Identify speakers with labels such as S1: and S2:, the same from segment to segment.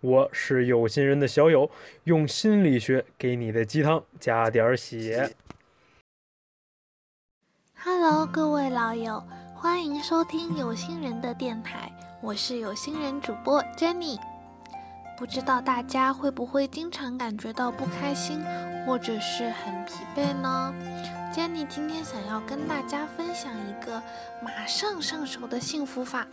S1: 我是有心人的小友，用心理学给你的鸡汤加点血。
S2: Hello，各位老友，欢迎收听有心人的电台，我是有心人主播 Jenny。不知道大家会不会经常感觉到不开心，或者是很疲惫呢？Jenny 今天想要跟大家分享一个马上上手的幸福法。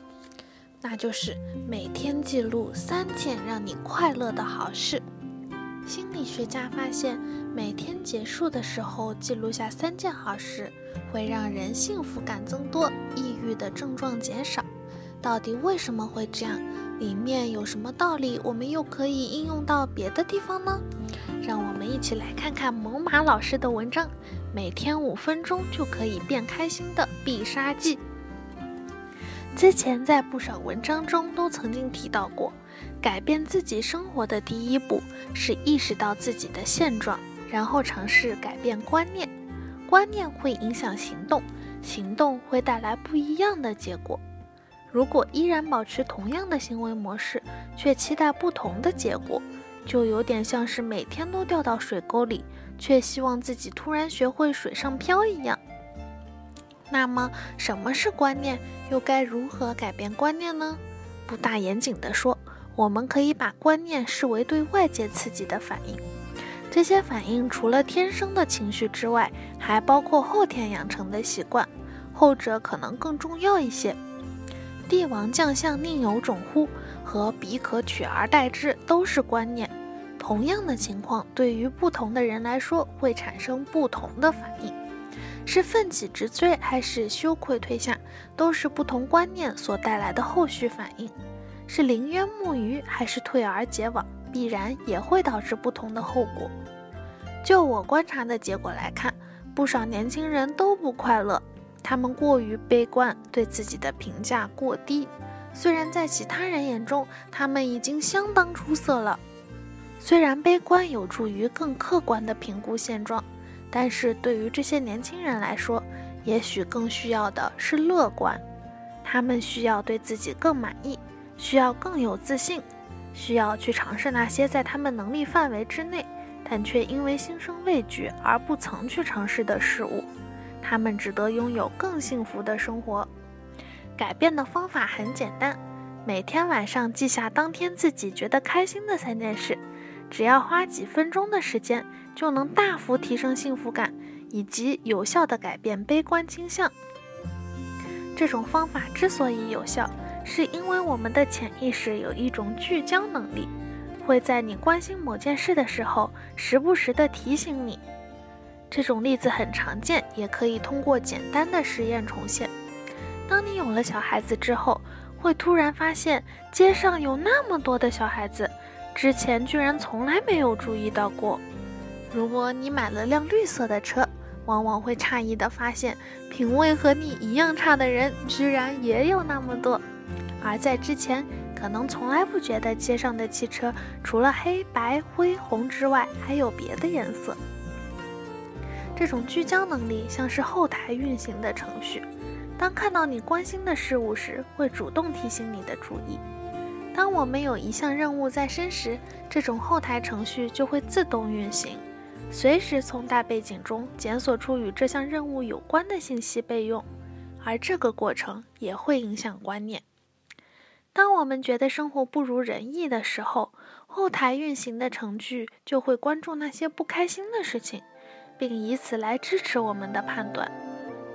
S2: 那就是每天记录三件让你快乐的好事。心理学家发现，每天结束的时候记录下三件好事，会让人幸福感增多，抑郁的症状减少。到底为什么会这样？里面有什么道理？我们又可以应用到别的地方呢？让我们一起来看看猛犸老师的文章：每天五分钟就可以变开心的必杀技。之前在不少文章中都曾经提到过，改变自己生活的第一步是意识到自己的现状，然后尝试改变观念。观念会影响行动，行动会带来不一样的结果。如果依然保持同样的行为模式，却期待不同的结果，就有点像是每天都掉到水沟里，却希望自己突然学会水上漂一样。那么，什么是观念？又该如何改变观念呢？不大严谨地说，我们可以把观念视为对外界刺激的反应。这些反应除了天生的情绪之外，还包括后天养成的习惯，后者可能更重要一些。帝王将相宁有种乎和彼可取而代之都是观念。同样的情况，对于不同的人来说，会产生不同的反应。是奋起直追还是羞愧退下，都是不同观念所带来的后续反应；是临渊木鱼还是退而结网，必然也会导致不同的后果。就我观察的结果来看，不少年轻人都不快乐，他们过于悲观，对自己的评价过低。虽然在其他人眼中，他们已经相当出色了。虽然悲观有助于更客观地评估现状。但是对于这些年轻人来说，也许更需要的是乐观。他们需要对自己更满意，需要更有自信，需要去尝试那些在他们能力范围之内，但却因为心生畏惧而不曾去尝试的事物。他们值得拥有更幸福的生活。改变的方法很简单，每天晚上记下当天自己觉得开心的三件事。只要花几分钟的时间，就能大幅提升幸福感，以及有效的改变悲观倾向。这种方法之所以有效，是因为我们的潜意识有一种聚焦能力，会在你关心某件事的时候，时不时的提醒你。这种例子很常见，也可以通过简单的实验重现。当你有了小孩子之后，会突然发现街上有那么多的小孩子。之前居然从来没有注意到过。如果你买了辆绿色的车，往往会诧异地发现，品味和你一样差的人居然也有那么多。而在之前，可能从来不觉得街上的汽车除了黑白灰红之外，还有别的颜色。这种聚焦能力像是后台运行的程序，当看到你关心的事物时，会主动提醒你的注意。当我们有一项任务在身时，这种后台程序就会自动运行，随时从大背景中检索出与这项任务有关的信息备用，而这个过程也会影响观念。当我们觉得生活不如人意的时候，后台运行的程序就会关注那些不开心的事情，并以此来支持我们的判断。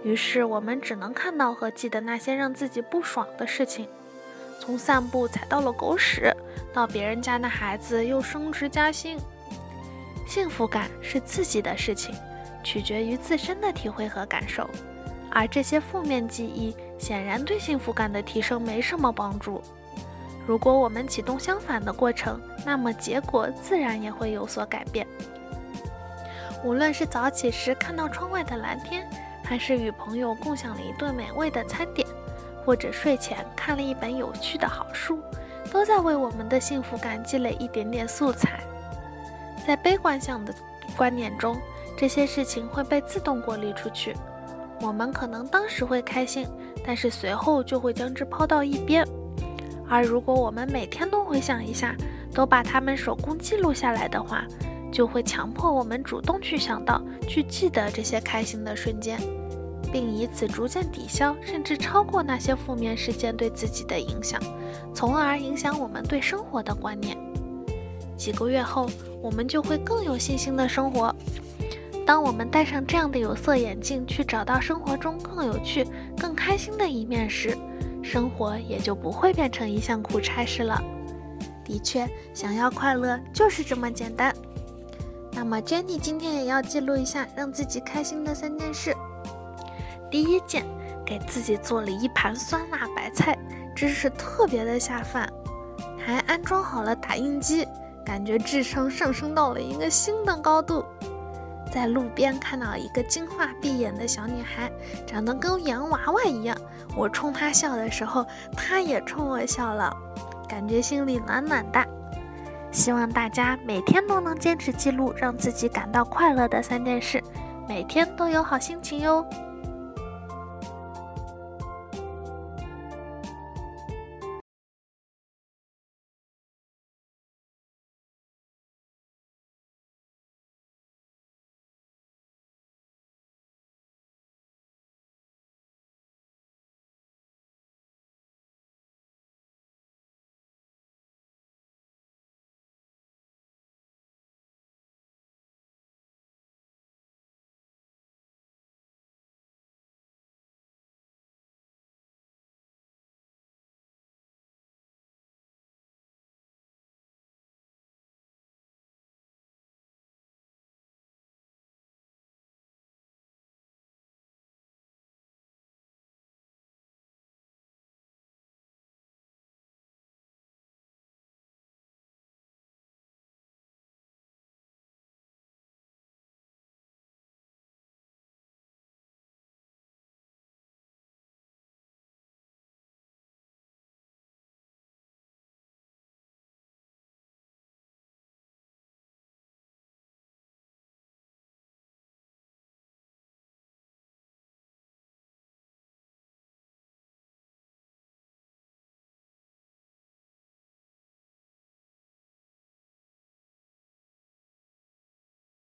S2: 于是我们只能看到和记得那些让自己不爽的事情。从散步踩到了狗屎，到别人家的孩子又升职加薪，幸福感是自己的事情，取决于自身的体会和感受。而这些负面记忆显然对幸福感的提升没什么帮助。如果我们启动相反的过程，那么结果自然也会有所改变。无论是早起时看到窗外的蓝天，还是与朋友共享了一顿美味的餐点，或者睡前看了一本有趣的好书，都在为我们的幸福感积累一点点素材。在悲观向的观念中，这些事情会被自动过滤出去。我们可能当时会开心，但是随后就会将之抛到一边。而如果我们每天都回想一下，都把它们手工记录下来的话，就会强迫我们主动去想到、去记得这些开心的瞬间，并以此逐渐抵消甚至超过那些负面事件对自己的影响，从而影响我们对生活的观念。几个月后，我们就会更有信心的生活。当我们戴上这样的有色眼镜，去找到生活中更有趣、更开心的一面时，生活也就不会变成一项苦差事了。的确，想要快乐就是这么简单。那么，Jenny 今天也要记录一下让自己开心的三件事。第一件，给自己做了一盘酸辣白菜，真是特别的下饭，还安装好了打印机，感觉智商上升到了一个新的高度。在路边看到一个金发碧眼的小女孩，长得跟洋娃娃一样，我冲她笑的时候，她也冲我笑了，感觉心里暖暖的。希望大家每天都能坚持记录让自己感到快乐的三件事，每天都有好心情哟。